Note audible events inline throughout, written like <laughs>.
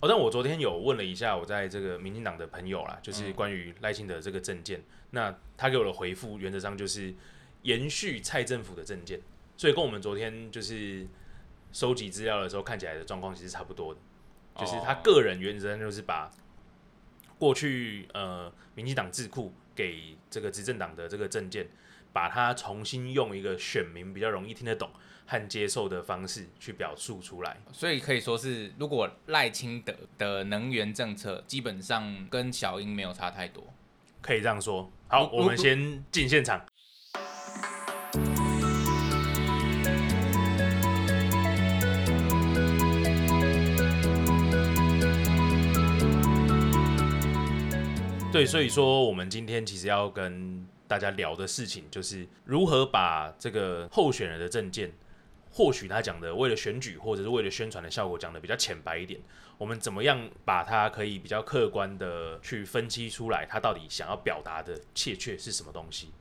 哦，但我昨天有问了一下我在这个民进党的朋友啦，就是关于赖清德这个证件，那他给我的回复原则上就是延续蔡政府的证件，所以跟我们昨天就是收集资料的时候看起来的状况其实差不多的，就是他个人原则上就是把过去呃民进党智库给这个执政党的这个证件，把它重新用一个选民比较容易听得懂。和接受的方式去表述出来，所以可以说是，如果赖清德的能源政策基本上跟小英没有差太多，可以这样说。好，我们先进现场。对，所以说我们今天其实要跟大家聊的事情，就是如何把这个候选人的证件。或许他讲的为了选举或者是为了宣传的效果讲的比较浅白一点，我们怎么样把它可以比较客观的去分析出来，他到底想要表达的切确是什么东西？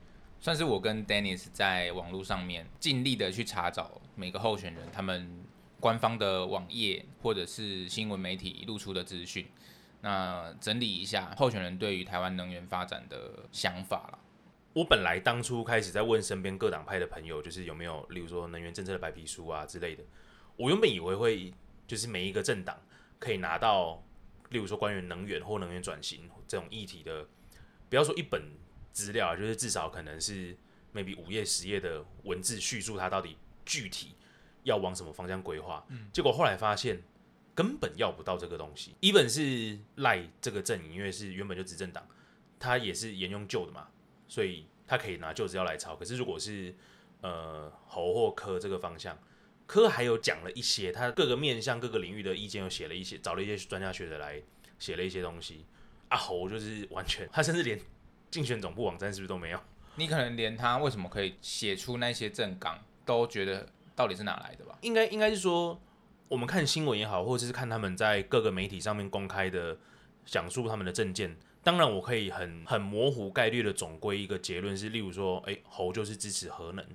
算是我跟 Dennis 在网络上面尽力的去查找每个候选人他们官方的网页或者是新闻媒体露出的资讯，那整理一下候选人对于台湾能源发展的想法了。我本来当初开始在问身边各党派的朋友，就是有没有，例如说能源政策的白皮书啊之类的。我原本以为会就是每一个政党可以拿到，例如说关于能源或能源转型这种议题的，不要说一本资料，就是至少可能是 maybe 五页十页的文字叙述它到底具体要往什么方向规划。嗯。结果后来发现根本要不到这个东西。一本是赖这个阵营，因为是原本就执政党，他也是沿用旧的嘛。所以他可以拿旧资料来抄，可是如果是呃侯或科这个方向，科还有讲了一些他各个面向各个领域的意见，又写了一些，找了一些专家学者来写了一些东西。啊侯就是完全，他甚至连竞选总部网站是不是都没有？你可能连他为什么可以写出那些政纲都觉得到底是哪来的吧？应该应该是说，我们看新闻也好，或者是看他们在各个媒体上面公开的讲述他们的政见。当然，我可以很很模糊概率的总归一个结论是，例如说，哎，猴就是支持核能，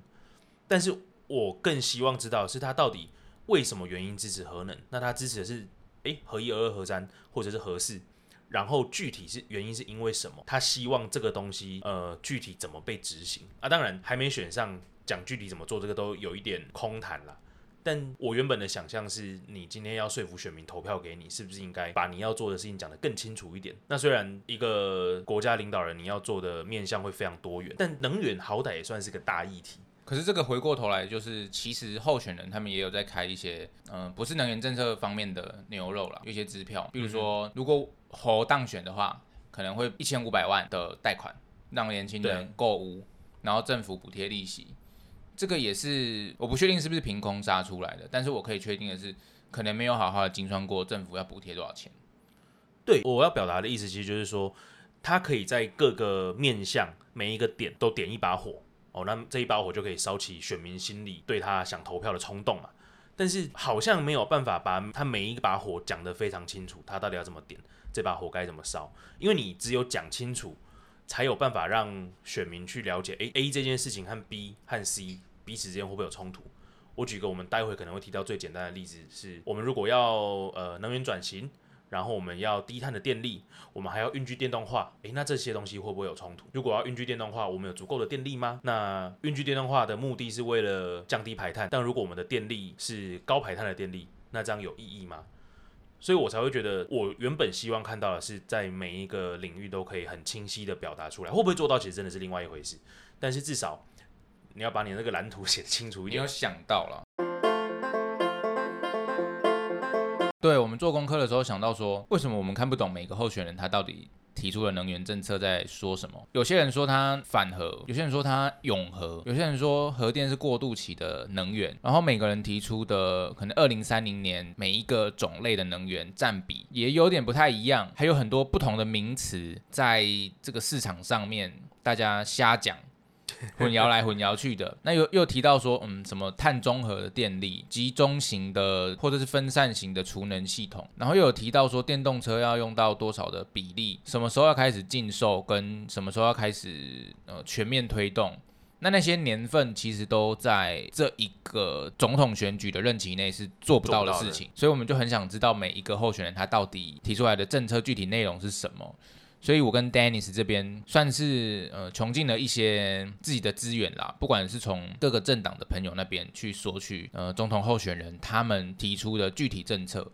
但是我更希望知道是他到底为什么原因支持核能？那他支持的是，哎，核一、核二、核三，或者是核四？然后具体是原因是因为什么？他希望这个东西，呃，具体怎么被执行？啊，当然还没选上，讲具体怎么做，这个都有一点空谈了。但我原本的想象是，你今天要说服选民投票给你，是不是应该把你要做的事情讲得更清楚一点？那虽然一个国家领导人你要做的面向会非常多元，但能源好歹也算是个大议题。可是这个回过头来，就是其实候选人他们也有在开一些，嗯，不是能源政策方面的牛肉了，有一些支票，比如说如果侯当选的话，可能会一千五百万的贷款让年轻人购屋，然后政府补贴利息。这个也是我不确定是不是凭空杀出来的，但是我可以确定的是，可能没有好好的精算过政府要补贴多少钱。对，我要表达的意思其实就是说，他可以在各个面向每一个点都点一把火哦，那这一把火就可以烧起选民心里对他想投票的冲动嘛。但是好像没有办法把他每一把火讲得非常清楚，他到底要怎么点这把火该怎么烧，因为你只有讲清楚。才有办法让选民去了解，诶 a 这件事情和 B 和 C 彼此之间会不会有冲突？我举个我们待会可能会提到最简单的例子，是我们如果要呃能源转型，然后我们要低碳的电力，我们还要运具电动化，诶，那这些东西会不会有冲突？如果要运具电动化，我们有足够的电力吗？那运具电动化的目的是为了降低排碳，但如果我们的电力是高排碳的电力，那这样有意义吗？所以我才会觉得，我原本希望看到的是，在每一个领域都可以很清晰的表达出来，会不会做到，其实真的是另外一回事。但是至少你要把你那个蓝图 <laughs> 写清楚一点。你有想到了？对我们做功课的时候想到说，为什么我们看不懂每个候选人他到底？提出了能源政策在说什么？有些人说它反核，有些人说它永核，有些人说核电是过渡期的能源。然后每个人提出的可能二零三零年每一个种类的能源占比也有点不太一样，还有很多不同的名词在这个市场上面大家瞎讲。<laughs> 混淆来混淆去的，那又又提到说，嗯，什么碳中和的电力、集中型的或者是分散型的储能系统，然后又有提到说，电动车要用到多少的比例，什么时候要开始禁售，跟什么时候要开始呃全面推动，那那些年份其实都在这一个总统选举的任期内是做不到的事情，所以我们就很想知道每一个候选人他到底提出来的政策具体内容是什么。所以我跟 Dennis 这边算是呃穷尽了一些自己的资源啦，不管是从各个政党的朋友那边去索取呃总统候选人他们提出的具体政策。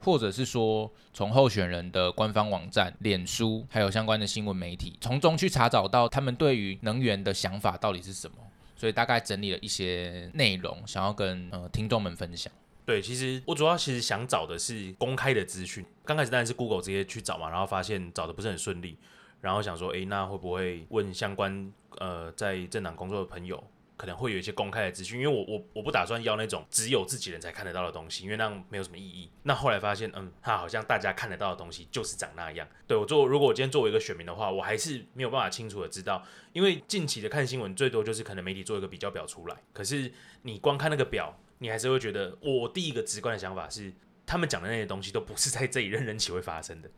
或者是说，从候选人的官方网站、脸书，还有相关的新闻媒体，从中去查找到他们对于能源的想法到底是什么。所以大概整理了一些内容，想要跟呃听众们分享。对，其实我主要其实想找的是公开的资讯。刚开始当然是 Google 直接去找嘛，然后发现找的不是很顺利，然后想说，诶，那会不会问相关呃在政党工作的朋友？可能会有一些公开的资讯，因为我我我不打算要那种只有自己人才看得到的东西，因为那样没有什么意义。那后来发现，嗯，它好像大家看得到的东西就是长那样。对我做，如果我今天作为一个选民的话，我还是没有办法清楚的知道，因为近期的看新闻最多就是可能媒体做一个比较表出来，可是你光看那个表，你还是会觉得，我第一个直观的想法是，他们讲的那些东西都不是在这一任任期会发生的，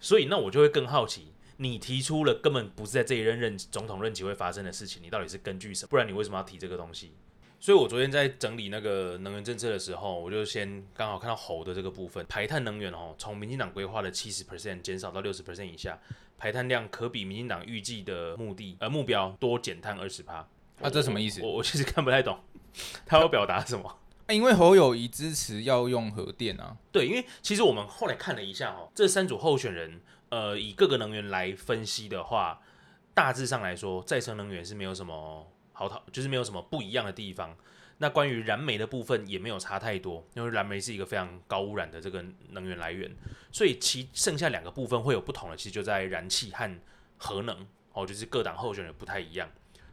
所以那我就会更好奇。你提出了根本不是在这一任任总统任期会发生的事情，你到底是根据什么？不然你为什么要提这个东西？所以我昨天在整理那个能源政策的时候，我就先刚好看到猴的这个部分，排碳能源哦，从民进党规划的七十 percent 减少到六十 percent 以下，排碳量可比民进党预计的目的呃目标多减碳二十趴。啊，这什么意思？我我其实看不太懂，<laughs> 他要表达什么？因为侯友谊支持要用核电啊。对，因为其实我们后来看了一下哦，这三组候选人。呃，以各个能源来分析的话，大致上来说，再生能源是没有什么好讨，就是没有什么不一样的地方。那关于燃煤的部分也没有差太多，因为燃煤是一个非常高污染的这个能源来源，所以其剩下两个部分会有不同的，其实就在燃气和核能哦，就是各党候选人不太一样。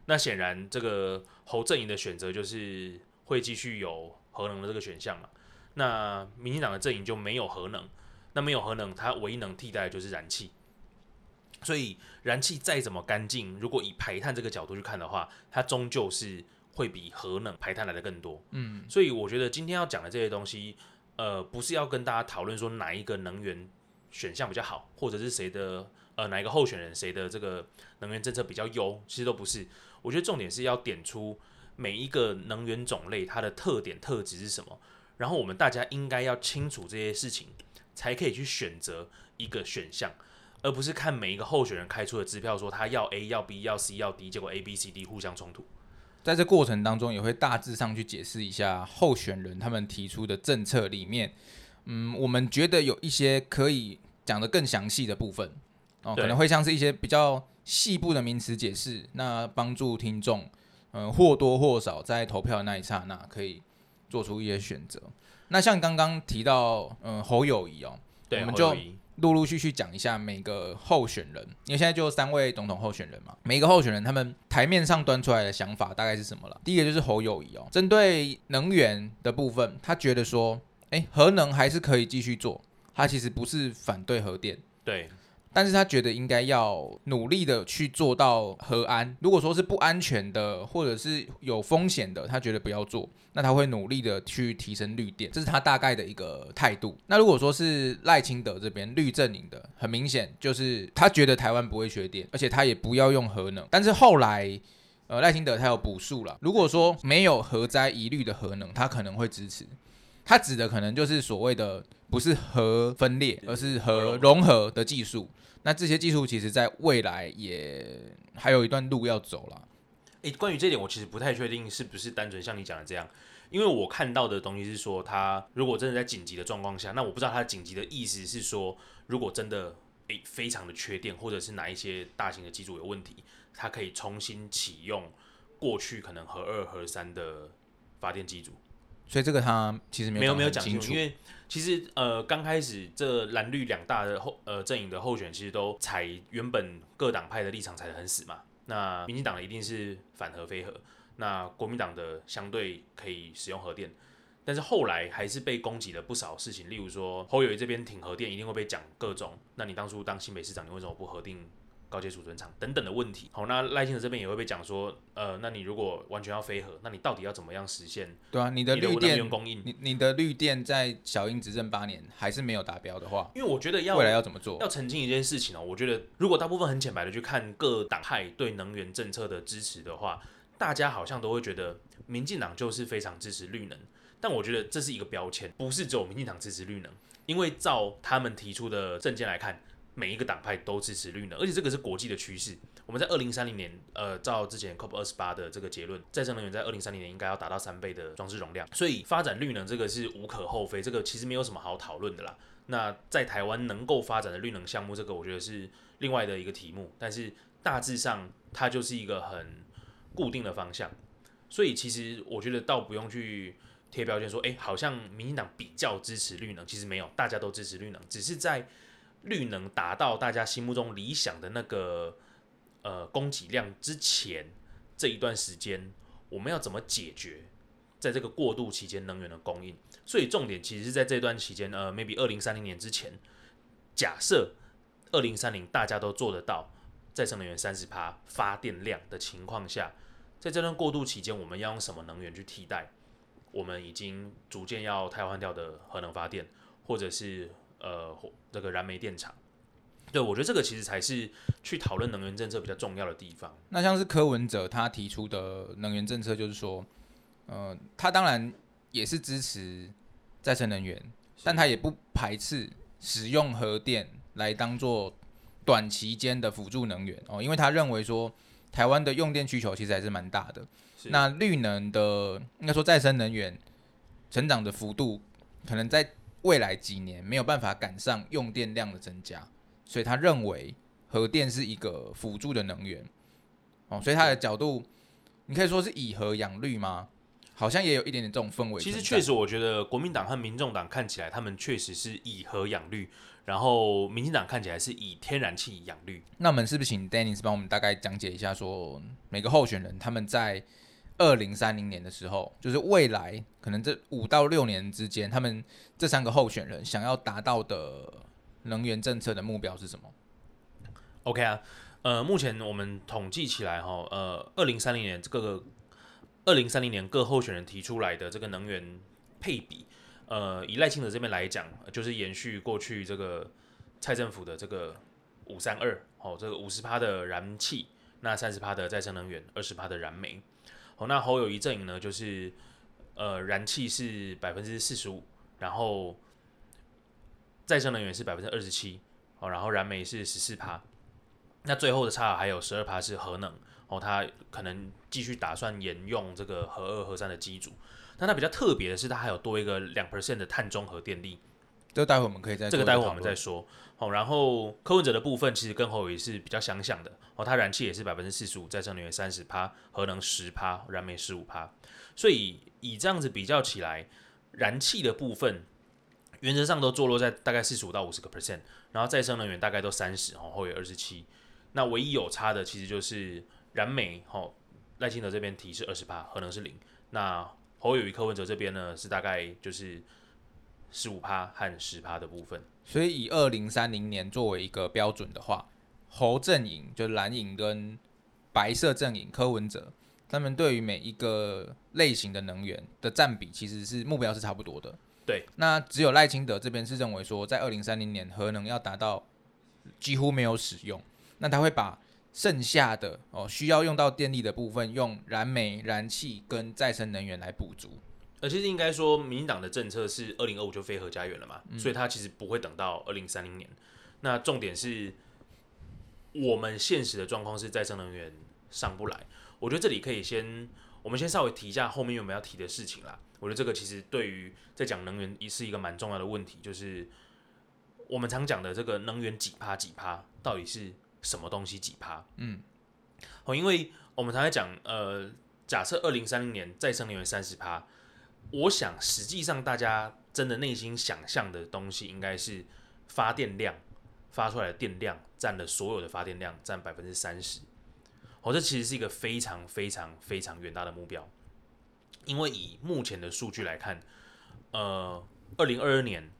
那显然，这个侯阵营的选择就是会继续有核能的这个选项嘛？那民进党的阵营就没有核能。那没有核能，它唯一能替代的就是燃气。所以燃气再怎么干净，如果以排碳这个角度去看的话，它终究是会比核能排碳来的更多。嗯，所以我觉得今天要讲的这些东西，呃，不是要跟大家讨论说哪一个能源选项比较好，或者是谁的呃哪一个候选人谁的这个能源政策比较优，其实都不是。我觉得重点是要点出每一个能源种类它的特点特质是什么，然后我们大家应该要清楚这些事情。才可以去选择一个选项，而不是看每一个候选人开出的支票，说他要 A 要 B 要 C 要 D，结果 A B C D 互相冲突。在这过程当中，也会大致上去解释一下候选人他们提出的政策里面，嗯，我们觉得有一些可以讲的更详细的部分哦，可能会像是一些比较细部的名词解释，那帮助听众，嗯，或多或少在投票的那一刹那可以做出一些选择。那像刚刚提到，嗯，侯友谊哦，我们就陆陆续续讲一下每个候选人，因为现在就三位总统候选人嘛，每一个候选人他们台面上端出来的想法大概是什么了？第一个就是侯友谊哦，针对能源的部分，他觉得说，哎，核能还是可以继续做，他其实不是反对核电，对。但是他觉得应该要努力的去做到核安。如果说是不安全的，或者是有风险的，他觉得不要做。那他会努力的去提升绿电，这是他大概的一个态度。那如果说是赖清德这边绿阵营的，很明显就是他觉得台湾不会缺电，而且他也不要用核能。但是后来，呃，赖清德他有补数了。如果说没有核灾疑虑的核能，他可能会支持。他指的可能就是所谓的不是核分裂，而是核融合的技术。那这些技术其实在未来也还有一段路要走了。诶，关于这点，我其实不太确定是不是单纯像你讲的这样，因为我看到的东西是说，它如果真的在紧急的状况下，那我不知道它紧急的意思是说，如果真的诶非常的缺电，或者是哪一些大型的机组有问题，它可以重新启用过去可能核二核三的发电机组。所以这个它其实没有没有有讲清楚，因为其实呃刚开始这蓝绿两大的候呃阵营的候选其实都踩原本各党派的立场踩得很死嘛。那民进党的一定是反核非核，那国民党的相对可以使用核电，但是后来还是被攻击了不少事情，例如说侯友谊这边挺核电一定会被讲各种，那你当初当新北市长你为什么不核定？高阶储存厂等等的问题，好，那赖清德这边也会被讲说，呃，那你如果完全要飞核，那你到底要怎么样实现？对啊，你的绿电供应，你你的绿电在小英执政八年还是没有达标的话，因为我觉得要未来要怎么做？要澄清一件事情哦，我觉得如果大部分很浅白的去看各党派对能源政策的支持的话，大家好像都会觉得民进党就是非常支持绿能，但我觉得这是一个标签，不是只有民进党支持绿能，因为照他们提出的证件来看，每一个党派都支持绿能，而且这个是国际的趋势。我们在二零三零年，呃，照之前 COP 二十八的这个结论，再生能源在二零三零年应该要达到三倍的装置容量，所以发展绿能这个是无可厚非，这个其实没有什么好讨论的啦。那在台湾能够发展的绿能项目，这个我觉得是另外的一个题目，但是大致上它就是一个很固定的方向，所以其实我觉得倒不用去贴标签说，哎，好像民进党比较支持绿能，其实没有，大家都支持绿能，只是在绿能达到大家心目中理想的那个。呃，供给量之前这一段时间，我们要怎么解决在这个过渡期间能源的供应？所以重点其实是在这段期间，呃，maybe 二零三零年之前，假设二零三零大家都做得到再生能源三十趴发电量的情况下，在这段过渡期间，我们要用什么能源去替代？我们已经逐渐要汰换掉的核能发电，或者是呃这个燃煤电厂。对，我觉得这个其实才是去讨论能源政策比较重要的地方。那像是柯文哲他提出的能源政策，就是说，呃，他当然也是支持再生能源，但他也不排斥使用核电来当做短期间的辅助能源哦，因为他认为说台湾的用电需求其实还是蛮大的。那绿能的应该说再生能源成长的幅度，可能在未来几年没有办法赶上用电量的增加。所以他认为核电是一个辅助的能源，哦，所以他的角度，你可以说是以核养绿吗？好像也有一点点这种氛围。其实确实，我觉得国民党和民众党看起来，他们确实是以核养绿，然后民进党看起来是以天然气养绿。那我们是不是请 Dennis 帮我们大概讲解一下，说每个候选人他们在二零三零年的时候，就是未来可能这五到六年之间，他们这三个候选人想要达到的。能源政策的目标是什么？OK 啊，呃，目前我们统计起来哈，呃，二零三零年这个二零三零年各候选人提出来的这个能源配比，呃，以赖清德这边来讲，就是延续过去这个蔡政府的这个五三二，哦，这个五十趴的燃气，那三十趴的再生能源，二十趴的燃煤，哦，那侯友谊阵营呢，就是呃，燃气是百分之四十五，然后。再生能源是百分之二十七，哦，然后燃煤是十四趴，那最后的差还有十二趴是核能，哦，它可能继续打算沿用这个核二、核三的机组，但它比较特别的是，它还有多一个两 percent 的碳中和电力，这待会我们可以再这个待会我们再说，哦，然后柯文哲的部分其实跟侯伟是比较相像的，哦，它燃气也是百分之四十五，再生能源三十趴，核能十趴，燃煤十五趴，所以以这样子比较起来，燃气的部分。原则上都坐落在大概四十五到五十个 percent，然后再生能源大概都三十，哦，后有二十七。那唯一有差的其实就是燃煤，哦，赖清德这边提是二十趴，核能是零。那侯友谊、柯文哲这边呢是大概就是十五趴和十趴的部分。所以以二零三零年作为一个标准的话，侯阵营就蓝营跟白色阵营柯文哲，他们对于每一个类型的能源的占比其实是目标是差不多的。对，那只有赖清德这边是认为说，在二零三零年核能要达到几乎没有使用，那他会把剩下的哦需要用到电力的部分，用燃煤、燃气跟再生能源来补足。而其实应该说，民进党的政策是二零二五就非核家园了嘛，所以他其实不会等到二零三零年。那重点是我们现实的状况是再生能源上不来。我觉得这里可以先，我们先稍微提一下后面有没有要提的事情啦。我觉得这个其实对于在讲能源也是一个蛮重要的问题，就是我们常讲的这个能源几趴几趴，到底是什么东西几趴？嗯，哦，因为我们常在讲，呃，假设二零三零年再生能源三十趴，我想实际上大家真的内心想象的东西，应该是发电量发出来的电量占了所有的发电量占百分之三十，哦，这其实是一个非常非常非常远大的目标。因为以目前的数据来看，呃，二零二二年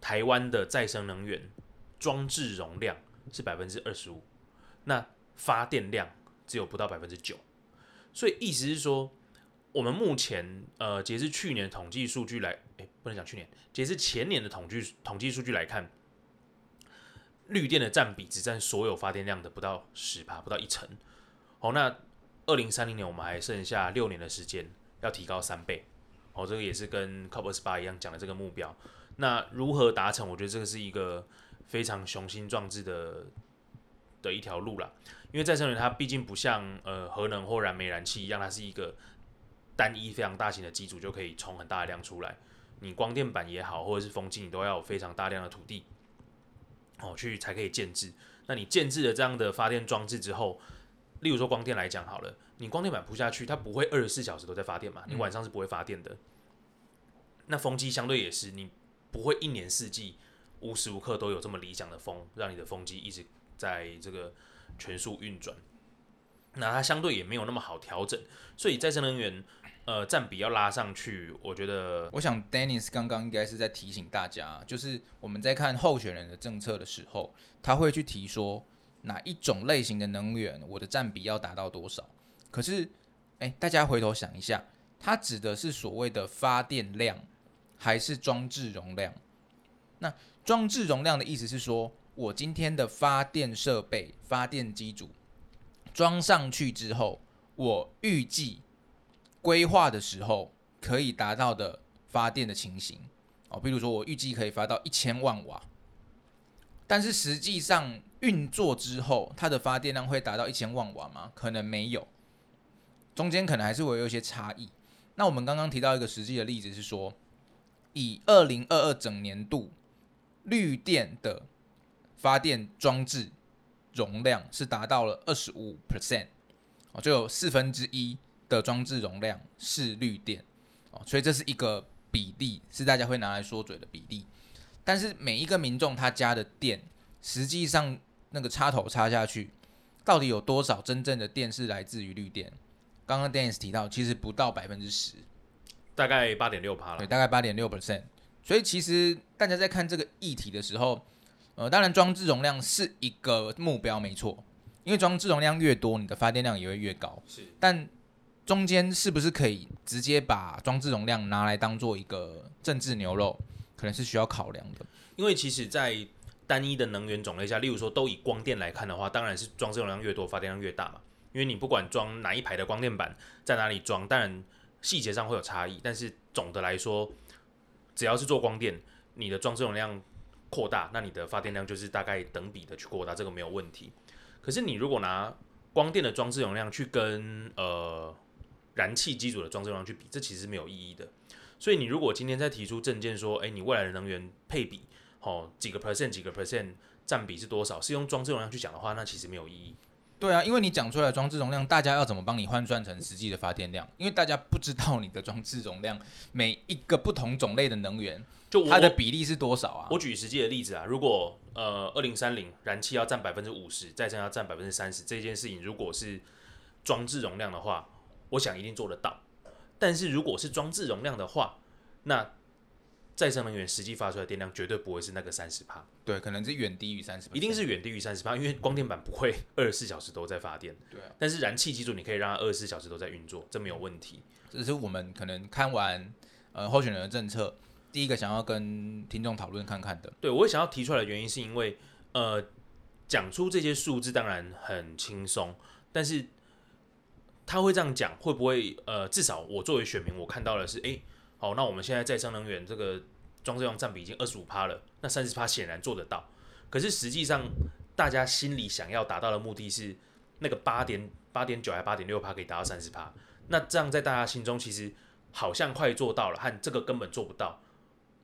台湾的再生能源装置容量是百分之二十五，那发电量只有不到百分之九，所以意思是说，我们目前呃截至去年统计数据来，哎，不能讲去年，截至前年的统计统计数据来看，绿电的占比只占所有发电量的不到十帕，不到一成。好，那二零三零年我们还剩下六年的时间要提高三倍，哦，这个也是跟 COP 二十八一样讲的这个目标。那如何达成？我觉得这个是一个非常雄心壮志的的一条路啦。因为再生能源它毕竟不像呃核能或燃煤燃气一样，它是一个单一非常大型的机组就可以充很大的量出来。你光电板也好，或者是风机，你都要有非常大量的土地哦去才可以建制。那你建制了这样的发电装置之后，例如说光电来讲好了，你光电板铺下去，它不会二十四小时都在发电嘛？你晚上是不会发电的。那风机相对也是，你不会一年四季无时无刻都有这么理想的风，让你的风机一直在这个全速运转。那它相对也没有那么好调整，所以再生能源。呃，占比要拉上去，我觉得，我想 Dennis 刚刚应该是在提醒大家，就是我们在看候选人的政策的时候，他会去提说哪一种类型的能源，我的占比要达到多少。可是，哎，大家回头想一下，它指的是所谓的发电量，还是装置容量？那装置容量的意思是说，我今天的发电设备、发电机组装上去之后，我预计。规划的时候可以达到的发电的情形哦，比如说我预计可以发到一千万瓦，但是实际上运作之后，它的发电量会达到一千万瓦吗？可能没有，中间可能还是会有一些差异。那我们刚刚提到一个实际的例子是说，以二零二二整年度绿电的发电装置容量是达到了二十五 percent 哦，就有四分之一。的装置容量是绿电哦，所以这是一个比例，是大家会拿来说嘴的比例。但是每一个民众他家的电，实际上那个插头插下去，到底有多少真正的电是来自于绿电？刚刚 Dennis 提到，其实不到百分之十，大概八点六趴了。对，大概八点六 percent。所以其实大家在看这个议题的时候，呃，当然装置容量是一个目标，没错，因为装置容量越多，你的发电量也会越高。是，但中间是不是可以直接把装置容量拿来当做一个政治牛肉，可能是需要考量的。因为其实，在单一的能源种类下，例如说都以光电来看的话，当然是装置容量越多，发电量越大嘛。因为你不管装哪一排的光电板，在哪里装，当然细节上会有差异，但是总的来说，只要是做光电，你的装置容量扩大，那你的发电量就是大概等比的去扩大，这个没有问题。可是你如果拿光电的装置容量去跟呃燃气机组的装置容量去比，这其实是没有意义的。所以你如果今天再提出证件说，哎，你未来的能源配比，哦，几个 percent 几个 percent 占比是多少，是用装置容量去讲的话，那其实没有意义。对啊，因为你讲出来装置容量，大家要怎么帮你换算成实际的发电量？因为大家不知道你的装置容量每一个不同种类的能源，就它的比例是多少啊？我举实际的例子啊，如果呃二零三零燃气要占百分之五十，再生要占百分之三十，这件事情如果是装置容量的话。我想一定做得到，但是如果是装置容量的话，那再生能源实际发出来的电量绝对不会是那个三十帕，对，可能是远低于三十，一定是远低于三十帕，因为光电板不会 <laughs> 二十四小时都在发电，对，但是燃气机组你可以让它二十四小时都在运作，这没有问题。这是我们可能看完呃候选人的政策，第一个想要跟听众讨论看看的。对我想要提出来的原因是因为呃讲出这些数字当然很轻松，但是。他会这样讲，会不会呃，至少我作为选民，我看到的是，哎，好，那我们现在再生能源这个装置量占比已经二十五趴了，那三十趴显然做得到，可是实际上大家心里想要达到的目的是那个八点八点九还八点六趴可以达到三十趴，那这样在大家心中其实好像快做到了，和这个根本做不到。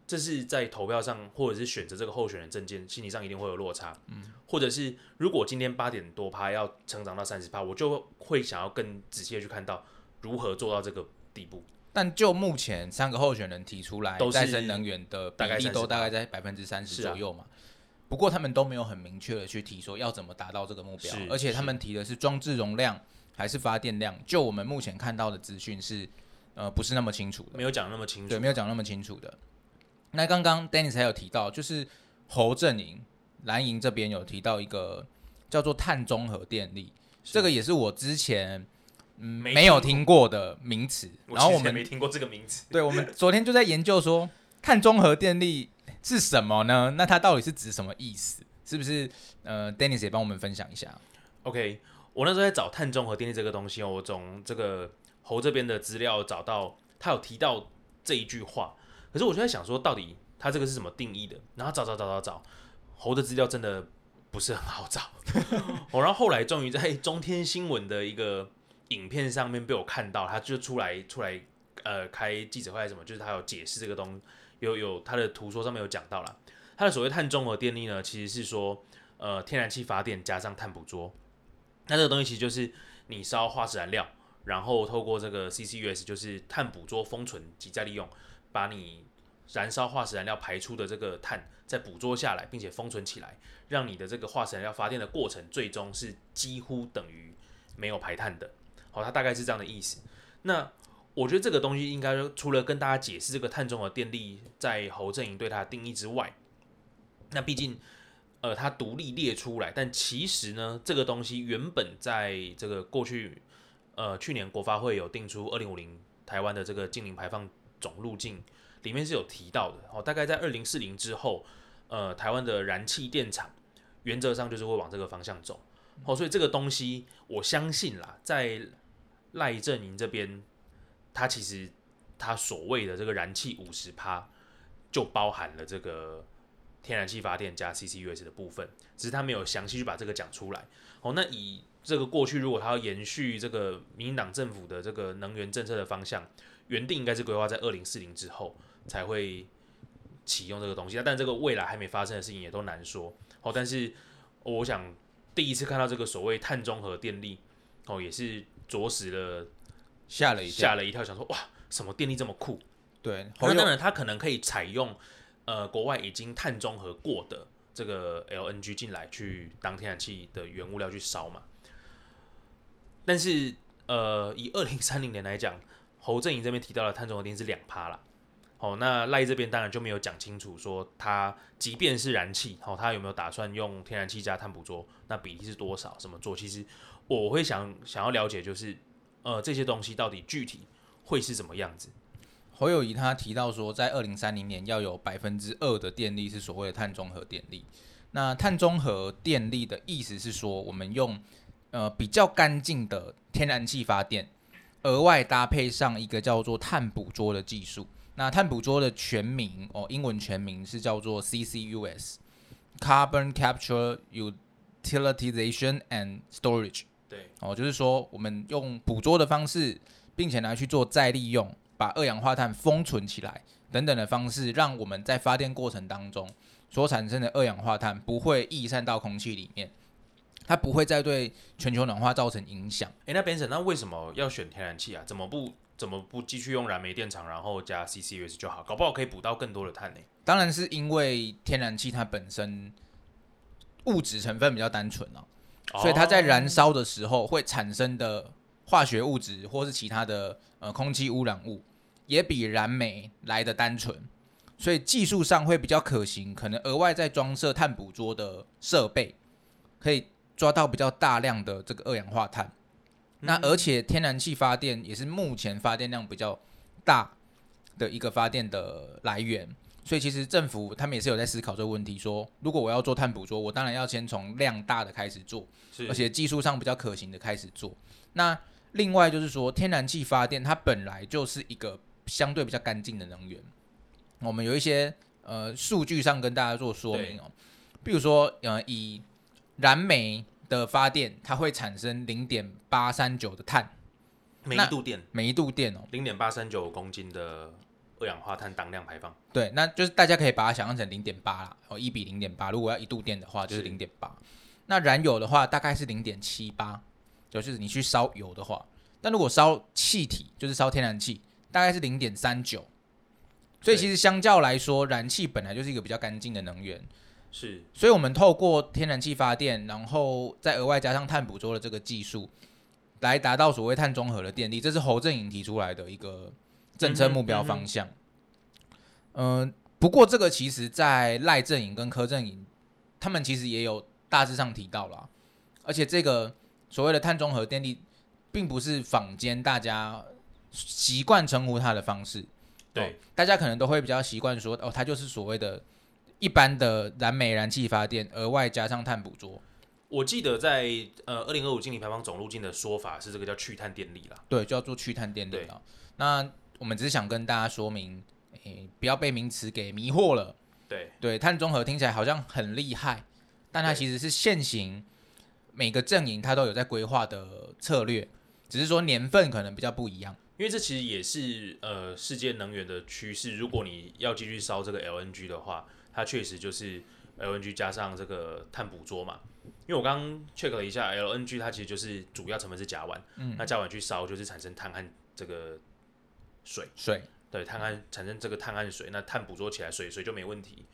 这是在投票上，或者是选择这个候选人证件，心理上一定会有落差。嗯，或者是如果今天八点多趴要成长到三十趴，我就会想要更仔细的去看到如何做到这个地步。但就目前三个候选人提出来，再生能源的比例都大概在百分之三十左右嘛。不过他们都没有很明确的去提说要怎么达到这个目标，而且他们提的是装置容量还是发电量？就我们目前看到的资讯是，呃，不是那么清楚的，没有讲那么清楚，对，没有讲那么清楚的。那刚刚 Dennis 还有提到，就是侯阵营蓝营这边有提到一个叫做碳中和电力，这个也是我之前嗯没有听过的名词。然后我们没听过这个名词。<laughs> 对，我们昨天就在研究说碳中和电力是什么呢？那它到底是指什么意思？是不是？呃，Dennis 也帮我们分享一下。OK，我那时候在找碳中和电力这个东西哦，我从这个侯这边的资料找到，他有提到这一句话，可是我就在想说，到底他这个是怎么定义的？然后找找找找找，猴的资料真的不是很好找。<laughs> 哦，然后后来终于在中天新闻的一个影片上面被我看到，他就出来出来呃开记者会什么，就是他有解释这个东，有有他的图说上面有讲到了，他的所谓碳中和电力呢，其实是说呃天然气发电加上碳捕捉。那这个东西其实就是你烧化石燃料，然后透过这个 CCUS，就是碳捕捉、封存及再利用，把你燃烧化石燃料排出的这个碳再捕捉下来，并且封存起来，让你的这个化石燃料发电的过程最终是几乎等于没有排碳的。好，它大概是这样的意思。那我觉得这个东西应该除了跟大家解释这个碳中和电力在侯阵营对它的定义之外，那毕竟。呃，它独立列出来，但其实呢，这个东西原本在这个过去，呃，去年国发会有定出二零五零台湾的这个净零排放总路径，里面是有提到的哦。大概在二零四零之后，呃，台湾的燃气电厂原则上就是会往这个方向走哦。所以这个东西，我相信啦，在赖正营这边，他其实他所谓的这个燃气五十趴，就包含了这个。天然气发电加 CCUS 的部分，只是他没有详细去把这个讲出来。哦，那以这个过去，如果他要延续这个民进党政府的这个能源政策的方向，原定应该是规划在二零四零之后才会启用这个东西。但这个未来还没发生的事情也都难说。哦，但是我想第一次看到这个所谓碳中和电力，哦，也是着实的吓了一吓了一跳，想说哇，什么电力这么酷？对，那当然它可能可以采用。呃，国外已经碳中和过的这个 LNG 进来去当天然气的原物料去烧嘛，但是呃，以二零三零年来讲，侯振营这边提到的碳中和电是两趴啦。哦，那赖这边当然就没有讲清楚说，它即便是燃气，哦，他有没有打算用天然气加碳捕捉，那比例是多少，怎么做？其实我会想想要了解，就是呃，这些东西到底具体会是怎么样子。侯友谊他提到说，在二零三零年要有百分之二的电力是所谓的碳中和电力。那碳中和电力的意思是说，我们用呃比较干净的天然气发电，额外搭配上一个叫做碳捕捉的技术。那碳捕捉的全名哦，英文全名是叫做 CCUS，Carbon Capture Utilization and Storage。对，哦，就是说我们用捕捉的方式，并且拿去做再利用。把二氧化碳封存起来等等的方式，让我们在发电过程当中所产生的二氧化碳不会逸散到空气里面，它不会再对全球暖化造成影响。诶，那 Benson，那为什么要选天然气啊？怎么不怎么不继续用燃煤电厂，然后加 CCUS 就好？搞不好可以补到更多的碳呢？当然是因为天然气它本身物质成分比较单纯哦，所以它在燃烧的时候会产生的。化学物质或是其他的呃空气污染物，也比燃煤来的单纯，所以技术上会比较可行。可能额外再装设碳捕捉的设备，可以抓到比较大量的这个二氧化碳。那而且天然气发电也是目前发电量比较大的一个发电的来源，所以其实政府他们也是有在思考这个问题：说如果我要做碳捕捉，我当然要先从量大的开始做，而且技术上比较可行的开始做。那另外就是说，天然气发电它本来就是一个相对比较干净的能源。我们有一些呃数据上跟大家做说明哦，比如说呃以燃煤的发电，它会产生零点八三九的碳，每一度电，每一度电哦，零点八三九公斤的二氧化碳当量排放。对，那就是大家可以把它想象成零点八啦，哦一比零点八，如果要一度电的话就是零点八。那燃油的话大概是零点七八。就是你去烧油的话，但如果烧气体，就是烧天然气，大概是零点三九。所以其实相较来说，燃气本来就是一个比较干净的能源。是，所以我们透过天然气发电，然后再额外加上碳捕捉的这个技术，来达到所谓碳中和的电力，这是侯振营提出来的一个政策目标方向。嗯，不过这个其实在赖阵营跟柯阵营，他们其实也有大致上提到了，而且这个。所谓的碳中和电力，并不是坊间大家习惯称呼它的方式。对，大家可能都会比较习惯说，哦，它就是所谓的一般的燃煤燃气发电，额外加上碳捕捉。我我记得在呃二零二五净零排放总路径的说法是这个叫去碳电力啦。对，就要做去碳电力啊。那我们只是想跟大家说明，诶，不要被名词给迷惑了。对对，碳中和听起来好像很厉害，但它其实是现行每个阵营它都有在规划的策略，只是说年份可能比较不一样。因为这其实也是呃世界能源的趋势。如果你要继续烧这个 LNG 的话，它确实就是 LNG 加上这个碳捕捉嘛。因为我刚刚 check 了一下，LNG 它其实就是主要成分是甲烷，嗯，那甲烷去烧就是产生碳和这个水，水对碳和产生这个碳和水，那碳捕捉起来水水就没问题。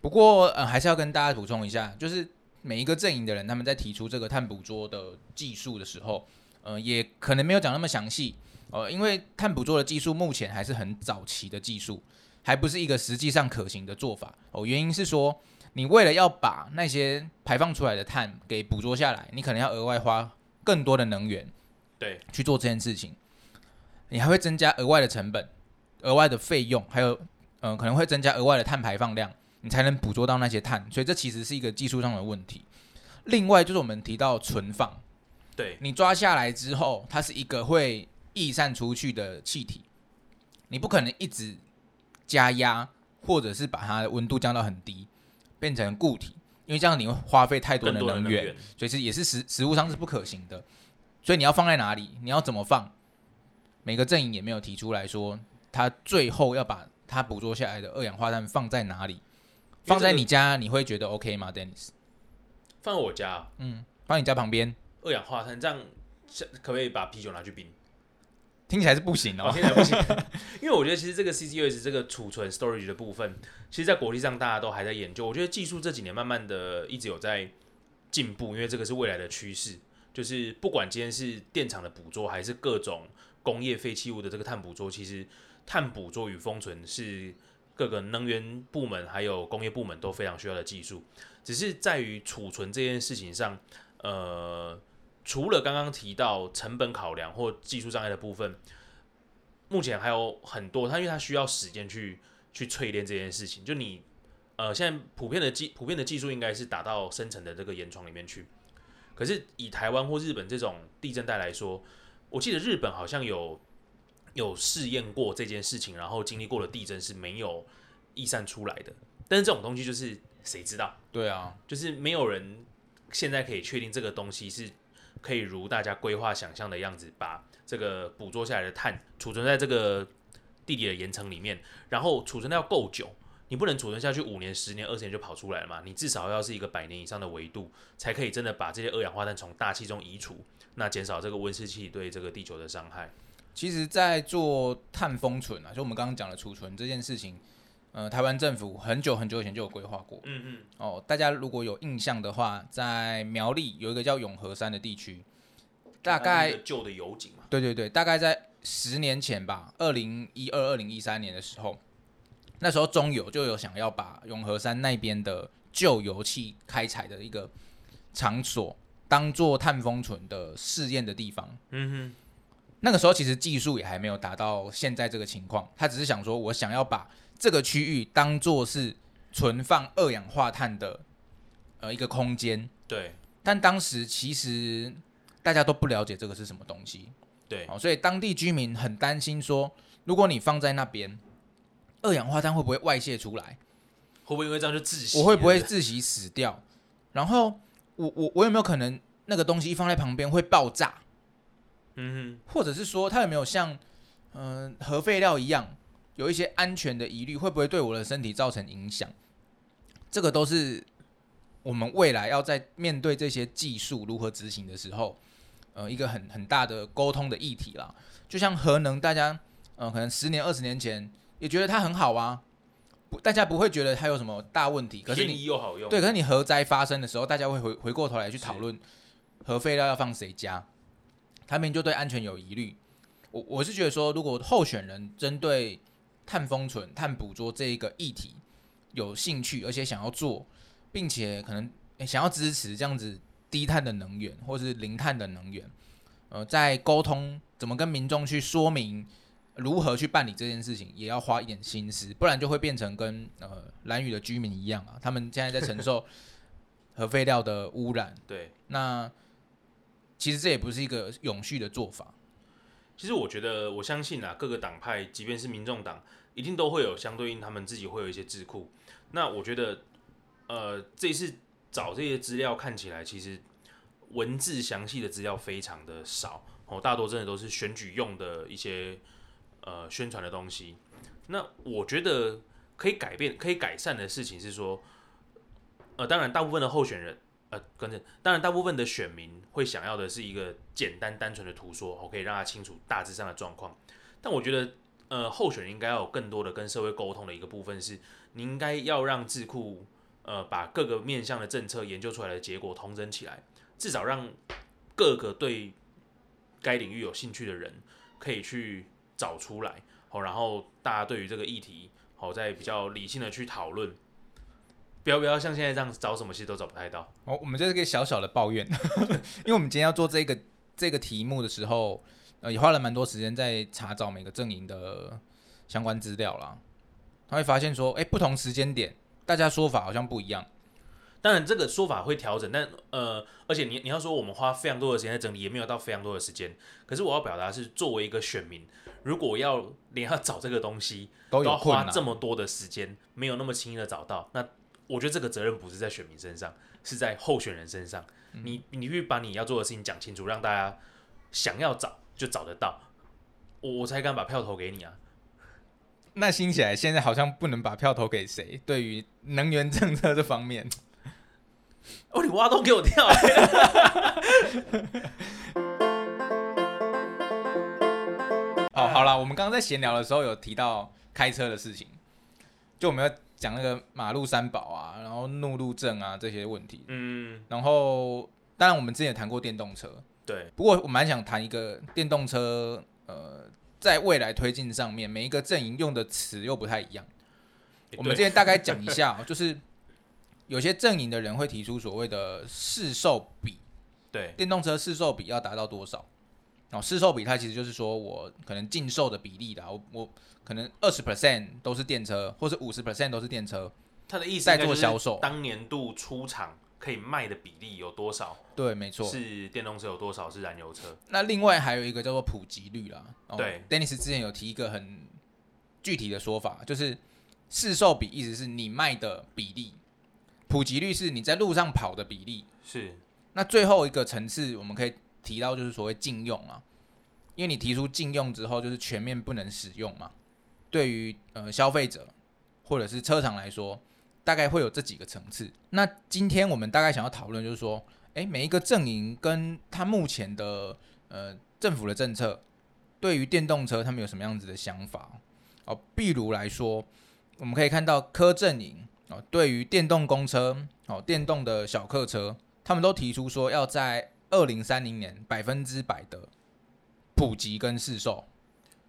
不过呃还是要跟大家补充一下，就是每一个阵营的人他们在提出这个碳捕捉的技术的时候。呃，也可能没有讲那么详细，呃，因为碳捕捉的技术目前还是很早期的技术，还不是一个实际上可行的做法。哦，原因是说，你为了要把那些排放出来的碳给捕捉下来，你可能要额外花更多的能源，对，去做这件事情，你还会增加额外的成本、额外的费用，还有，嗯，可能会增加额外的碳排放量，你才能捕捉到那些碳，所以这其实是一个技术上的问题。另外就是我们提到存放。对你抓下来之后，它是一个会逸散出去的气体，你不可能一直加压，或者是把它的温度降到很低，变成固体，因为这样你会花费太多的能源，所以是也是实实物上是不可行的。所以你要放在哪里？你要怎么放？每个阵营也没有提出来说，他最后要把它捕捉下来的二氧化碳放在哪里？放在你家你会觉得 OK 吗，Dennis？放我家，嗯，放你家旁边。二氧化碳这样，可不可以把啤酒拿去冰？听起来是不行哦，听起来不行。<laughs> 因为我觉得其实这个 CCUS 这个储存 storage 的部分，其实在国际上大家都还在研究。我觉得技术这几年慢慢的一直有在进步，因为这个是未来的趋势。就是不管今天是电厂的捕捉，还是各种工业废弃物的这个碳捕捉，其实碳捕捉与封存是各个能源部门还有工业部门都非常需要的技术。只是在于储存这件事情上，呃。除了刚刚提到成本考量或技术障碍的部分，目前还有很多。它因为它需要时间去去淬炼这件事情。就你呃，现在普遍的技普遍的技术应该是打到深层的这个岩床里面去。可是以台湾或日本这种地震带来说，我记得日本好像有有试验过这件事情，然后经历过的地震是没有溢散出来的。但是这种东西就是谁知道？对啊，就是没有人现在可以确定这个东西是。可以如大家规划想象的样子，把这个捕捉下来的碳储存在这个地底的岩层里面，然后储存的要够久，你不能储存下去五年、十年、二十年就跑出来了嘛？你至少要是一个百年以上的维度，才可以真的把这些二氧化碳从大气中移除，那减少这个温室气对这个地球的伤害。其实，在做碳封存啊，就我们刚刚讲的储存这件事情。呃，台湾政府很久很久以前就有规划过。嗯嗯。哦，大家如果有印象的话，在苗栗有一个叫永和山的地区，大概旧的油井嘛。对对对，大概在十年前吧，二零一二、二零一三年的时候，那时候中油就有想要把永和山那边的旧油气开采的一个场所，当做碳封存的试验的地方。嗯哼。那个时候其实技术也还没有达到现在这个情况，他只是想说，我想要把这个区域当做是存放二氧化碳的呃一个空间，对。但当时其实大家都不了解这个是什么东西，对。哦，所以当地居民很担心说，如果你放在那边，二氧化碳会不会外泄出来？会不会因为这样就窒息？我会不会窒息死掉？然后我我我有没有可能那个东西放在旁边会爆炸？嗯哼，或者是说它有没有像嗯核废料一样？有一些安全的疑虑，会不会对我的身体造成影响？这个都是我们未来要在面对这些技术如何执行的时候，呃，一个很很大的沟通的议题啦。就像核能，大家呃可能十年、二十年前也觉得它很好啊，不，大家不会觉得它有什么大问题。可是你又好用，对，可是你核灾发生的时候，大家会回回过头来去讨论核废料要放谁家，他们就对安全有疑虑。我我是觉得说，如果候选人针对碳封存、碳捕捉这一个议题有兴趣，而且想要做，并且可能想要支持这样子低碳的能源，或是零碳的能源，呃，在沟通怎么跟民众去说明如何去办理这件事情，也要花一点心思，不然就会变成跟呃蓝屿的居民一样啊，他们现在在承受 <laughs> 核废料的污染。对，那其实这也不是一个永续的做法。其实我觉得，我相信啊，各个党派，即便是民众党，一定都会有相对应，他们自己会有一些智库。那我觉得，呃，这次找这些资料看起来，其实文字详细的资料非常的少哦，大多真的都是选举用的一些呃宣传的东西。那我觉得可以改变、可以改善的事情是说，呃，当然大部分的候选人。呃，跟着，当然，大部分的选民会想要的是一个简单单纯的图说，我可以让他清楚大致上的状况。但我觉得，呃，候选人应该要有更多的跟社会沟通的一个部分是，你应该要让智库，呃，把各个面向的政策研究出来的结果统整起来，至少让各个对该领域有兴趣的人可以去找出来，好，然后大家对于这个议题，好，在比较理性的去讨论。不要不要像现在这样子找什么戏都找不太到。哦，我们这是个小小的抱怨，<laughs> 因为我们今天要做这个这个题目的时候，呃，也花了蛮多时间在查找每个阵营的相关资料啦。他会发现说，哎，不同时间点，大家说法好像不一样。当然，这个说法会调整，但呃，而且你你要说我们花非常多的时间在整理，也没有到非常多的时间。可是我要表达是，作为一个选民，如果要连要找这个东西都要花这么多的时间，没有那么轻易的找到，那。我觉得这个责任不是在选民身上，是在候选人身上。你你去把你要做的事情讲清楚，让大家想要找就找得到，我我才敢把票投给你啊。<laughs> 那听起来现在好像不能把票投给谁？对于能源政策这方面，<laughs> 哦，你挖洞给我跳！<laughs> 哦，好了，我们刚刚在闲聊的时候有提到开车的事情，就我们要。讲那个马路三宝啊，然后怒路症啊这些问题，嗯，然后当然我们之前也谈过电动车，对，不过我蛮想谈一个电动车，呃，在未来推进上面，每一个阵营用的词又不太一样。我们今天大概讲一下，就是有些阵营的人会提出所谓的市售比，对，电动车市售比要达到多少？哦，市售比它其实就是说我可能净售的比例的，我我。可能二十 percent 都是电车，或是五十 percent 都是电车。它的意思在做销售，当年度出厂可以卖的比例有多少？对，没错，是电动车有多少是燃油车？那另外还有一个叫做普及率啦。对，Dennis 之前有提一个很具体的说法，就是市售比意思是你卖的比例，普及率是你在路上跑的比例。是。那最后一个层次我们可以提到就是所谓禁用啊，因为你提出禁用之后，就是全面不能使用嘛。对于呃消费者或者是车厂来说，大概会有这几个层次。那今天我们大概想要讨论，就是说，诶，每一个阵营跟他目前的呃政府的政策，对于电动车他们有什么样子的想法？哦，譬如来说，我们可以看到柯阵营哦，对于电动公车哦，电动的小客车，他们都提出说要在二零三零年百分之百的普及跟市售。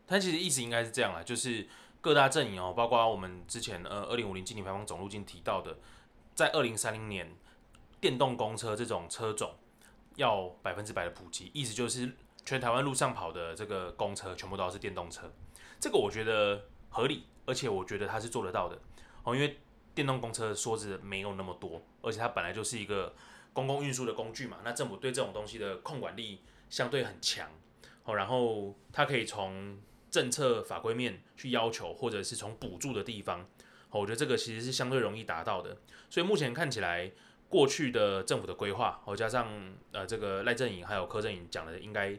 它其实意思应该是这样啦，就是各大阵营哦，包括我们之前呃二零五零净零排放总路径提到的，在二零三零年电动公车这种车种要百分之百的普及，意思就是全台湾路上跑的这个公车全部都要是电动车。这个我觉得合理，而且我觉得它是做得到的哦，因为电动公车说是没有那么多，而且它本来就是一个公共运输的工具嘛，那政府对这种东西的控管力相对很强哦，然后它可以从政策法规面去要求，或者是从补助的地方，我觉得这个其实是相对容易达到的。所以目前看起来，过去的政府的规划，哦加上呃这个赖正营还有柯正颖讲的，应该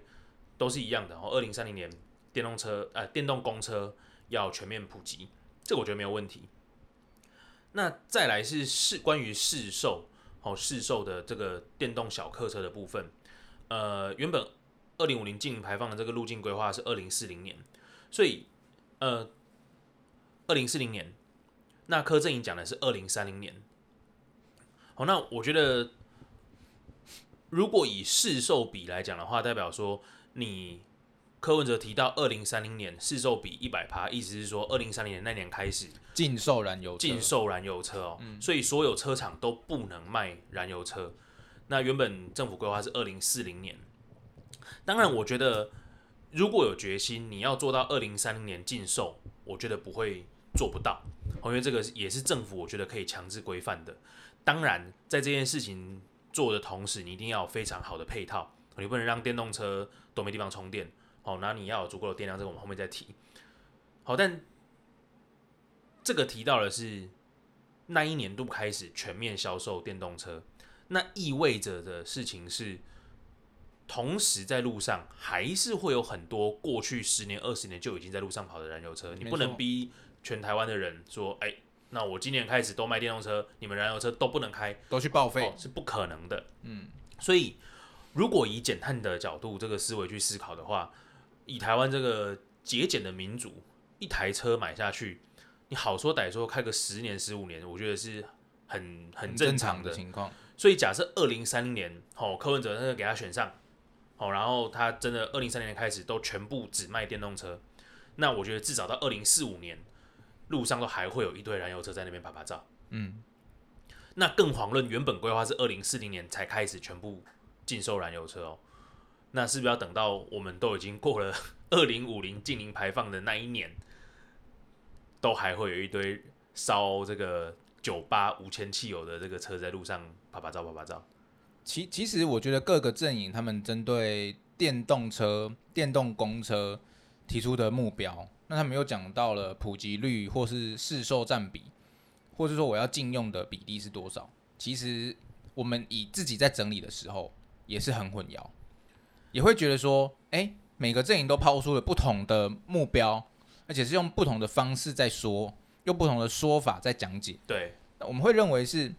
都是一样的。哦，二零三零年电动车呃电动公车要全面普及，这个我觉得没有问题。那再来是市关于市售，哦市售的这个电动小客车的部分，呃原本二零五零净排放的这个路径规划是二零四零年。所以，呃，二零四零年，那柯震营讲的是二零三零年。好，那我觉得，如果以市售比来讲的话，代表说你柯文哲提到二零三零年市售比一百趴，意思是说二零三零年那年开始禁售燃油禁售燃油车哦，所以所有车厂都不能卖燃油车。那原本政府规划是二零四零年，当然我觉得。如果有决心，你要做到二零三零年禁售，我觉得不会做不到，因为这个也是政府我觉得可以强制规范的。当然，在这件事情做的同时，你一定要有非常好的配套，你不能让电动车都没地方充电。好，那你要有足够的电量，这个我们后面再提。好，但这个提到的是那一年度开始全面销售电动车，那意味着的事情是，同时在路上还是会有很多过去十年、二十年就已经在路上跑的燃油车，你不能逼全台湾的人说，哎。那我今年开始都卖电动车，你们燃油车都不能开，都去报废，是不可能的。嗯，所以如果以减碳的角度这个思维去思考的话，以台湾这个节俭的民主，一台车买下去，你好说歹说开个十年十五年，我觉得是很很正常的情况。所以假设二零三零年，哦，柯文哲那个给他选上，哦，然后他真的二零三零年开始都全部只卖电动车，那我觉得至少到二零四五年。路上都还会有一堆燃油车在那边拍拍照，嗯，那更遑论原本规划是二零四零年才开始全部禁售燃油车哦，那是不是要等到我们都已经过了 <laughs> 二零五零净零排放的那一年，都还会有一堆烧这个九八无铅汽油的这个车在路上啪啪照啪啪照？其其实我觉得各个阵营他们针对电动车、电动公车提出的目标。那他们又讲到了普及率，或是市售占比，或是说我要禁用的比例是多少？其实我们以自己在整理的时候也是很混淆，也会觉得说，哎，每个阵营都抛出了不同的目标，而且是用不同的方式在说，用不同的说法在讲解。对，我们会认为是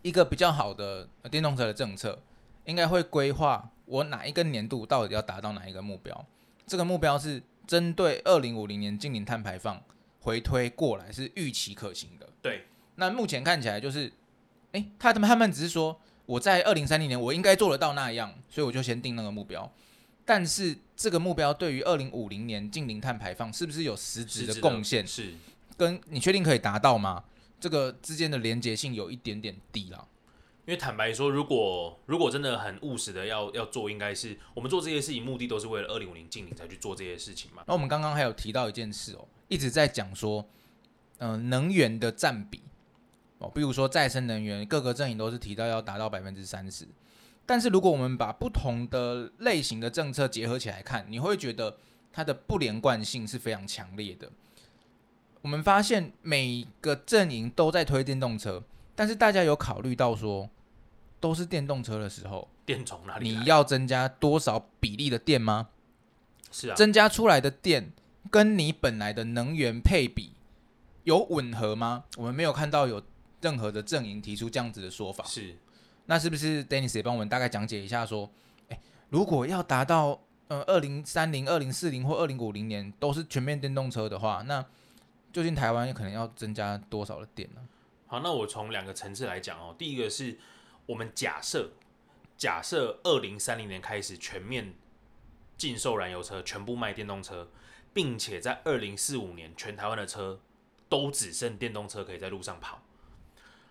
一个比较好的电动车的政策，应该会规划我哪一个年度到底要达到哪一个目标，这个目标是。针对二零五零年净零碳排放回推过来是预期可行的。对，那目前看起来就是，哎，他们他们只是说我在二零三零年我应该做得到那样，所以我就先定那个目标。但是这个目标对于二零五零年近零碳排放是不是有实质的贡献？是，跟你确定可以达到吗？这个之间的连结性有一点点低了。因为坦白说，如果如果真的很务实的要要做，应该是我们做这些事情目的都是为了二零五零近零才去做这些事情嘛。那我们刚刚还有提到一件事哦，一直在讲说，嗯，能源的占比哦，比如说再生能源，各个阵营都是提到要达到百分之三十。但是如果我们把不同的类型的政策结合起来看，你会觉得它的不连贯性是非常强烈的。我们发现每个阵营都在推电动车，但是大家有考虑到说。都是电动车的时候，电从哪里？你要增加多少比例的电吗？是啊，增加出来的电跟你本来的能源配比有吻合吗？我们没有看到有任何的阵营提出这样子的说法。是，那是不是 Dennis 也帮我们大概讲解一下？说，哎，如果要达到呃二零三零、二零四零或二零五零年都是全面电动车的话，那究竟台湾可能要增加多少的电呢？好，那我从两个层次来讲哦，第一个是。我们假设，假设二零三零年开始全面禁售燃油车，全部卖电动车，并且在二零四五年全台湾的车都只剩电动车可以在路上跑。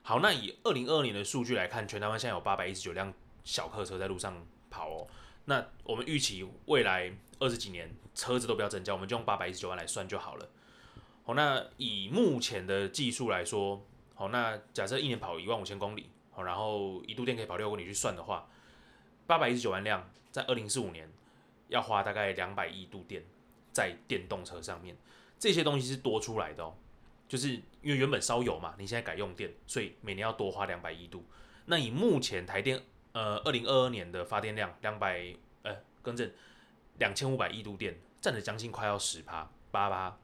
好，那以二零二二年的数据来看，全台湾现在有八百一十九辆小客车在路上跑哦。那我们预期未来二十几年车子都不要增加，我们就用八百一十九万来算就好了。好，那以目前的技术来说，好，那假设一年跑一万五千公里。好然后一度电可以跑六公里去算的话，八百一十九万辆在二零四五年要花大概两百亿度电在电动车上面，这些东西是多出来的哦，就是因为原本烧油嘛，你现在改用电，所以每年要多花两百亿度。那以目前台电呃二零二二年的发电量两百呃更正两千五百亿度电，占了将近快要十趴八趴，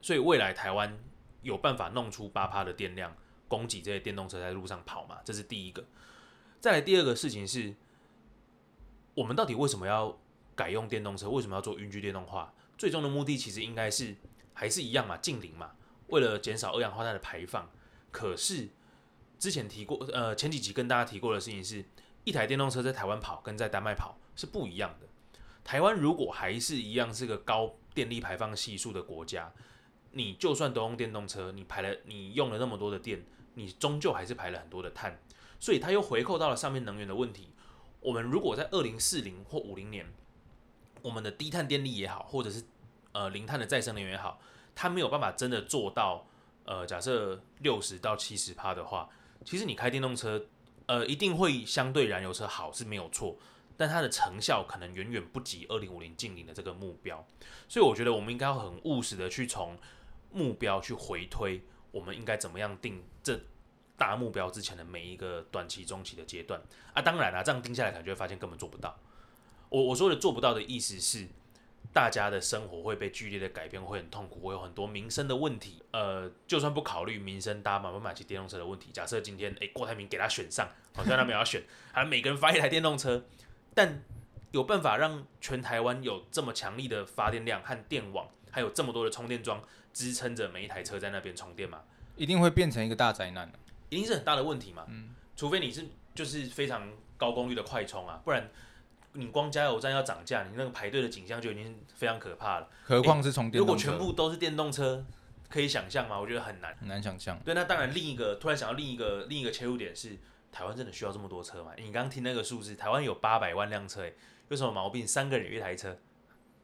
所以未来台湾有办法弄出八趴的电量。供给这些电动车在路上跑嘛，这是第一个。再来第二个事情是，我们到底为什么要改用电动车？为什么要做云居电动化？最终的目的其实应该是还是一样嘛，近零嘛，为了减少二氧化碳的排放。可是之前提过，呃，前几集跟大家提过的事情是，一台电动车在台湾跑跟在丹麦跑是不一样的。台湾如果还是一样是个高电力排放系数的国家，你就算都用电动车，你排了你用了那么多的电。你终究还是排了很多的碳，所以它又回扣到了上面能源的问题。我们如果在二零四零或五零年，我们的低碳电力也好，或者是呃零碳的再生能源也好，它没有办法真的做到呃假设六十到七十趴的话，其实你开电动车，呃，一定会相对燃油车好是没有错，但它的成效可能远远不及二零五零近零的这个目标。所以我觉得我们应该要很务实的去从目标去回推，我们应该怎么样定这大目标之前的每一个短期、中期的阶段啊。当然啦，这样定下来，可能就会发现根本做不到。我我说的做不到的意思是。大家的生活会被剧烈的改变，会很痛苦，会有很多民生的问题。呃，就算不考虑民生，大家买不买起电动车的问题，假设今天诶郭台铭给他选上，好像他们要选，还每个人发一台电动车，但有办法让全台湾有这么强力的发电量和电网，还有这么多的充电桩支撑着每一台车在那边充电吗？一定会变成一个大灾难一定是很大的问题嘛。嗯，除非你是就是非常高功率的快充啊，不然。你光加油站要涨价，你那个排队的景象就已经非常可怕了。何况是从电如果全部都是电动车，可以想象吗？我觉得很难，很难想象。对，那当然，另一个突然想到另一个另一个切入点是，台湾真的需要这么多车吗？你刚刚听那个数字，台湾有八百万辆车，哎，有什么毛病？三个人一台车，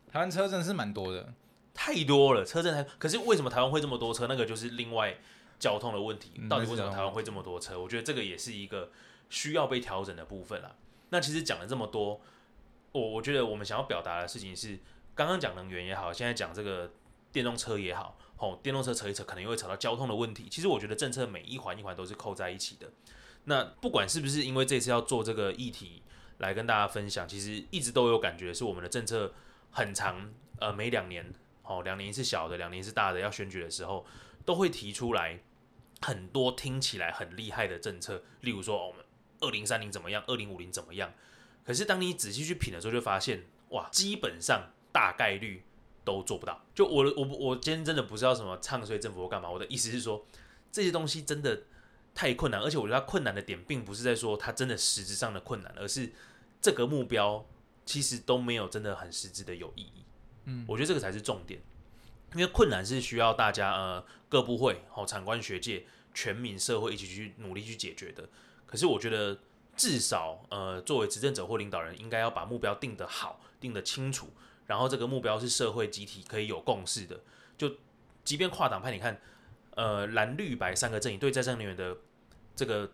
台湾车真的是蛮多的，太多了，车真的。可是为什么台湾会这么多车？那个就是另外交通的问题。到底为什么台湾会这么多车？我觉得这个也是一个需要被调整的部分啦。那其实讲了这么多。我我觉得我们想要表达的事情是，刚刚讲能源也好，现在讲这个电动车也好，吼，电动车扯一扯，可能又会扯到交通的问题。其实我觉得政策每一环一环都是扣在一起的。那不管是不是因为这次要做这个议题来跟大家分享，其实一直都有感觉是我们的政策很长，呃，每两年，哦，两年是小的，两年是大的，要选举的时候，都会提出来很多听起来很厉害的政策，例如说我们二零三零怎么样，二零五零怎么样。可是当你仔细去品的时候，就发现哇，基本上大概率都做不到。就我我我今天真的不是要什么唱衰政府或干嘛，我的意思是说这些东西真的太困难，而且我觉得它困难的点并不是在说它真的实质上的困难，而是这个目标其实都没有真的很实质的有意义。嗯，我觉得这个才是重点，因为困难是需要大家呃各部会、好产官学界、全民社会一起去努力去解决的。可是我觉得。至少，呃，作为执政者或领导人，应该要把目标定得好，定得清楚，然后这个目标是社会集体可以有共识的。就即便跨党派，你看，呃，蓝绿白三个阵营对再生能源的这个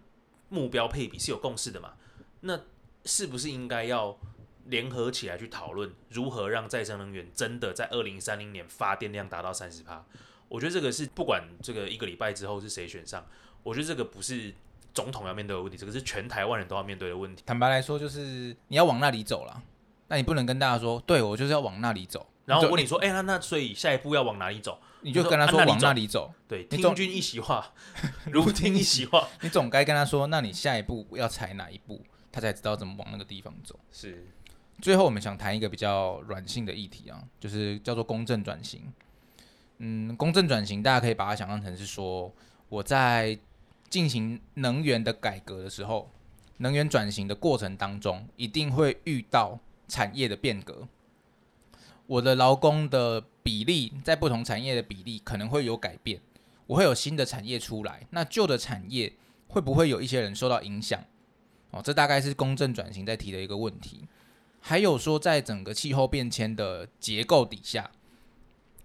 目标配比是有共识的嘛？那是不是应该要联合起来去讨论，如何让再生能源真的在二零三零年发电量达到三十帕？我觉得这个是不管这个一个礼拜之后是谁选上，我觉得这个不是。总统要面对的问题，这个是全台湾人都要面对的问题。坦白来说，就是你要往那里走了，那你不能跟大家说，对我就是要往那里走。然后我问你说，哎，那那所以下一步要往哪里走？你就跟他说往那里走。对，听君一席话，<laughs> 如听一席话。你总该跟他说，那你下一步要踩哪一步，他才知道怎么往那个地方走。是。最后，我们想谈一个比较软性的议题啊，就是叫做公正转型。嗯，公正转型，大家可以把它想象成是说我在。进行能源的改革的时候，能源转型的过程当中，一定会遇到产业的变革。我的劳工的比例在不同产业的比例可能会有改变，我会有新的产业出来，那旧的产业会不会有一些人受到影响？哦，这大概是公正转型在提的一个问题。还有说，在整个气候变迁的结构底下，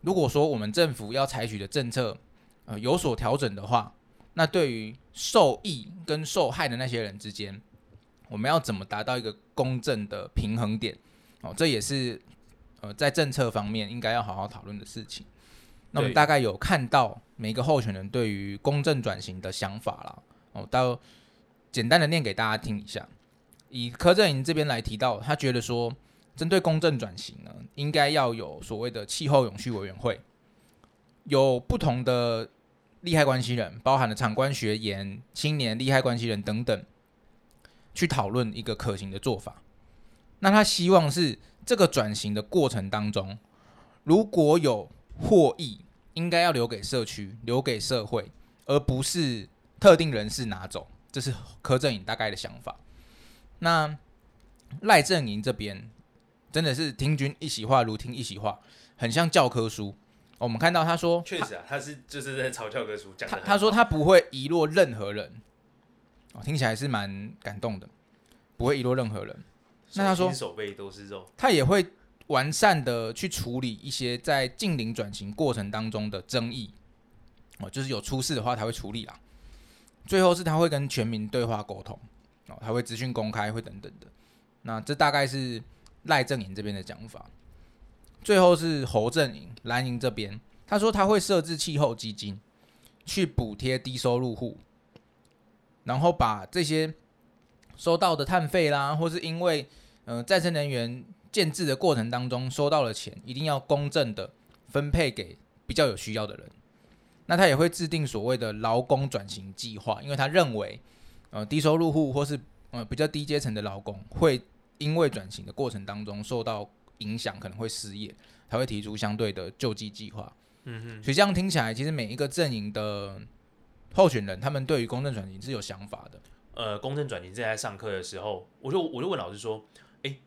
如果说我们政府要采取的政策呃有所调整的话。那对于受益跟受害的那些人之间，我们要怎么达到一个公正的平衡点？哦，这也是呃在政策方面应该要好好讨论的事情。那我们大概有看到每个候选人对于公正转型的想法啦。哦，到简单的念给大家听一下。以柯震营这边来提到，他觉得说，针对公正转型呢，应该要有所谓的气候永续委员会，有不同的。利害关系人包含了场官学研、青年利害关系人等等，去讨论一个可行的做法。那他希望是这个转型的过程当中，如果有获益，应该要留给社区、留给社会，而不是特定人士拿走。这是柯震颖大概的想法。那赖正营这边真的是听君一席话，如听一席话，很像教科书。我们看到他说，确实啊，他是就是在嘲笑歌书讲他他说他不会遗落任何人，哦，听起来是蛮感动的，不会遗落任何人。那他说手背都是肉，他也会完善的去处理一些在近邻转型过程当中的争议，哦，就是有出事的话他会处理啦。最后是他会跟全民对话沟通，哦，他会资讯公开，会等等的。那这大概是赖正营这边的讲法。最后是侯正营蓝营这边，他说他会设置气候基金，去补贴低收入户，然后把这些收到的碳费啦，或是因为呃再生能源建制的过程当中收到了钱，一定要公正的分配给比较有需要的人。那他也会制定所谓的劳工转型计划，因为他认为，呃，低收入户或是呃比较低阶层的劳工会因为转型的过程当中受到影响，可能会失业，才会提出相对的救济计划。嗯哼，所以这样听起来，其实每一个阵营的候选人，他们对于公正转型是有想法的。呃，公正转型正在上课的时候，我就我就问老师说，诶，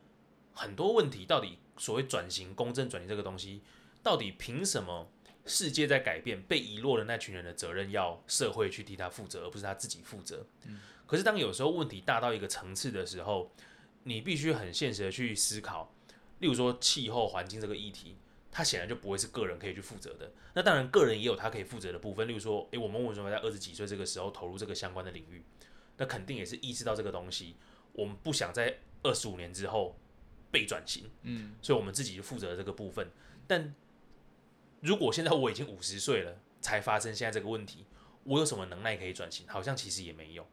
很多问题到底所谓转型、公正转型这个东西，到底凭什么世界在改变，被遗落的那群人的责任要社会去替他负责，而不是他自己负责？可是当有时候问题大到一个层次的时候，你必须很现实的去思考，例如说气候环境这个议题。它显然就不会是个人可以去负责的。那当然，个人也有他可以负责的部分。例如说，诶，我们为什么在二十几岁这个时候投入这个相关的领域？那肯定也是意识到这个东西，我们不想在二十五年之后被转型，嗯，所以我们自己就负责这个部分。但如果现在我已经五十岁了，才发生现在这个问题，我有什么能耐可以转型？好像其实也没有。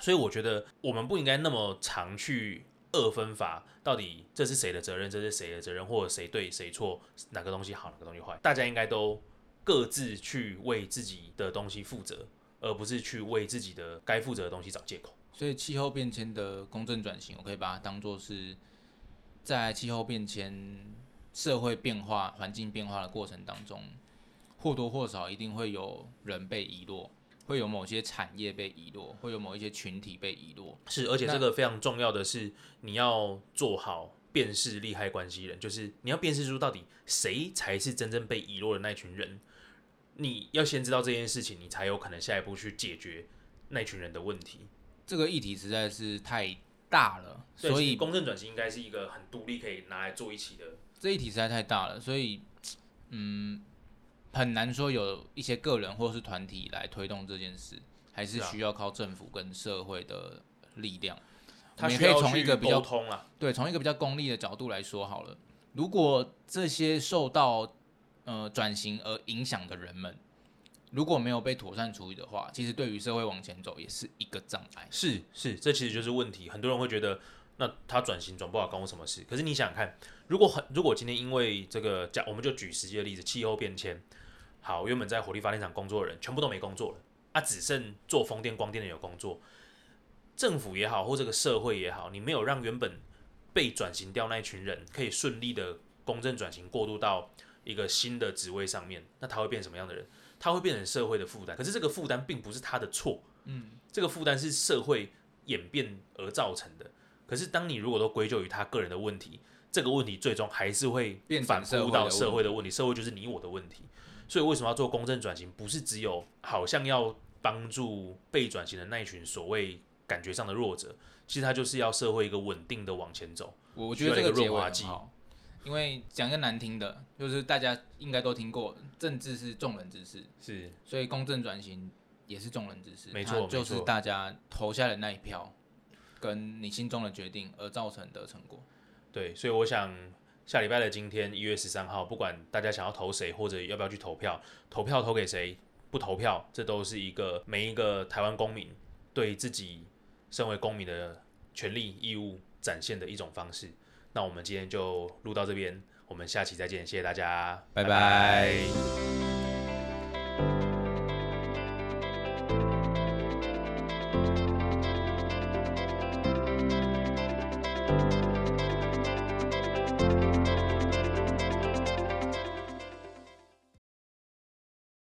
所以我觉得我们不应该那么常去二分法，到底这是谁的责任，这是谁的责任，或者谁对谁错，哪个东西好，哪个东西坏？大家应该都各自去为自己的东西负责，而不是去为自己的该负责的东西找借口。所以气候变迁的公正转型，我可以把它当做是在气候变迁、社会变化、环境变化的过程当中，或多或少一定会有人被遗落，会有某些产业被遗落，会有某一些群体被遗落。是，而且这个非常重要的是，你要做好辨识利害关系人，就是你要辨识出到底谁才是真正被遗落的那群人。你要先知道这件事情，你才有可能下一步去解决那群人的问题。这个议题实在是太大了，所以公正转型应该是一个很独立可以拿来做一起的。这一题实在太大了，所以嗯，很难说有一些个人或是团体来推动这件事，还是需要靠政府跟社会的力量。他我们也可以从一个比较通啊，对，从一个比较功利的角度来说好了，如果这些受到呃转型而影响的人们，如果没有被妥善处理的话，其实对于社会往前走也是一个障碍。是是，这其实就是问题。很多人会觉得，那他转型转不好，关我什么事？可是你想想看，如果很如果今天因为这个假，我们就举实际的例子，气候变迁，好，原本在火力发电厂工作的人全部都没工作了，啊，只剩做风电、光电的有工作。政府也好，或这个社会也好，你没有让原本被转型掉那一群人可以顺利的公正转型过渡到一个新的职位上面，那他会变什么样的人？他会变成社会的负担。可是这个负担并不是他的错，嗯，这个负担是社会演变而造成的。可是当你如果都归咎于他个人的问题，这个问题最终还是会变反扑到社会的问题，社会就是你我的问题。所以为什么要做公正转型？不是只有好像要帮助被转型的那一群所谓感觉上的弱者，其实他就是要社会一个稳定的往前走。我觉得这个结润滑剂因为讲一个难听的，就是大家应该都听过，政治是众人之事，是所以公正转型也是众人之事，没错它就是大家投下的那一票，跟你心中的决定而造成的成果。对，所以我想下礼拜的今天一月十三号，不管大家想要投谁或者要不要去投票，投票投给谁，不投票，这都是一个每一个台湾公民对自己身为公民的权利义务展现的一种方式。那我们今天就录到这边，我们下期再见，谢谢大家，拜拜拜拜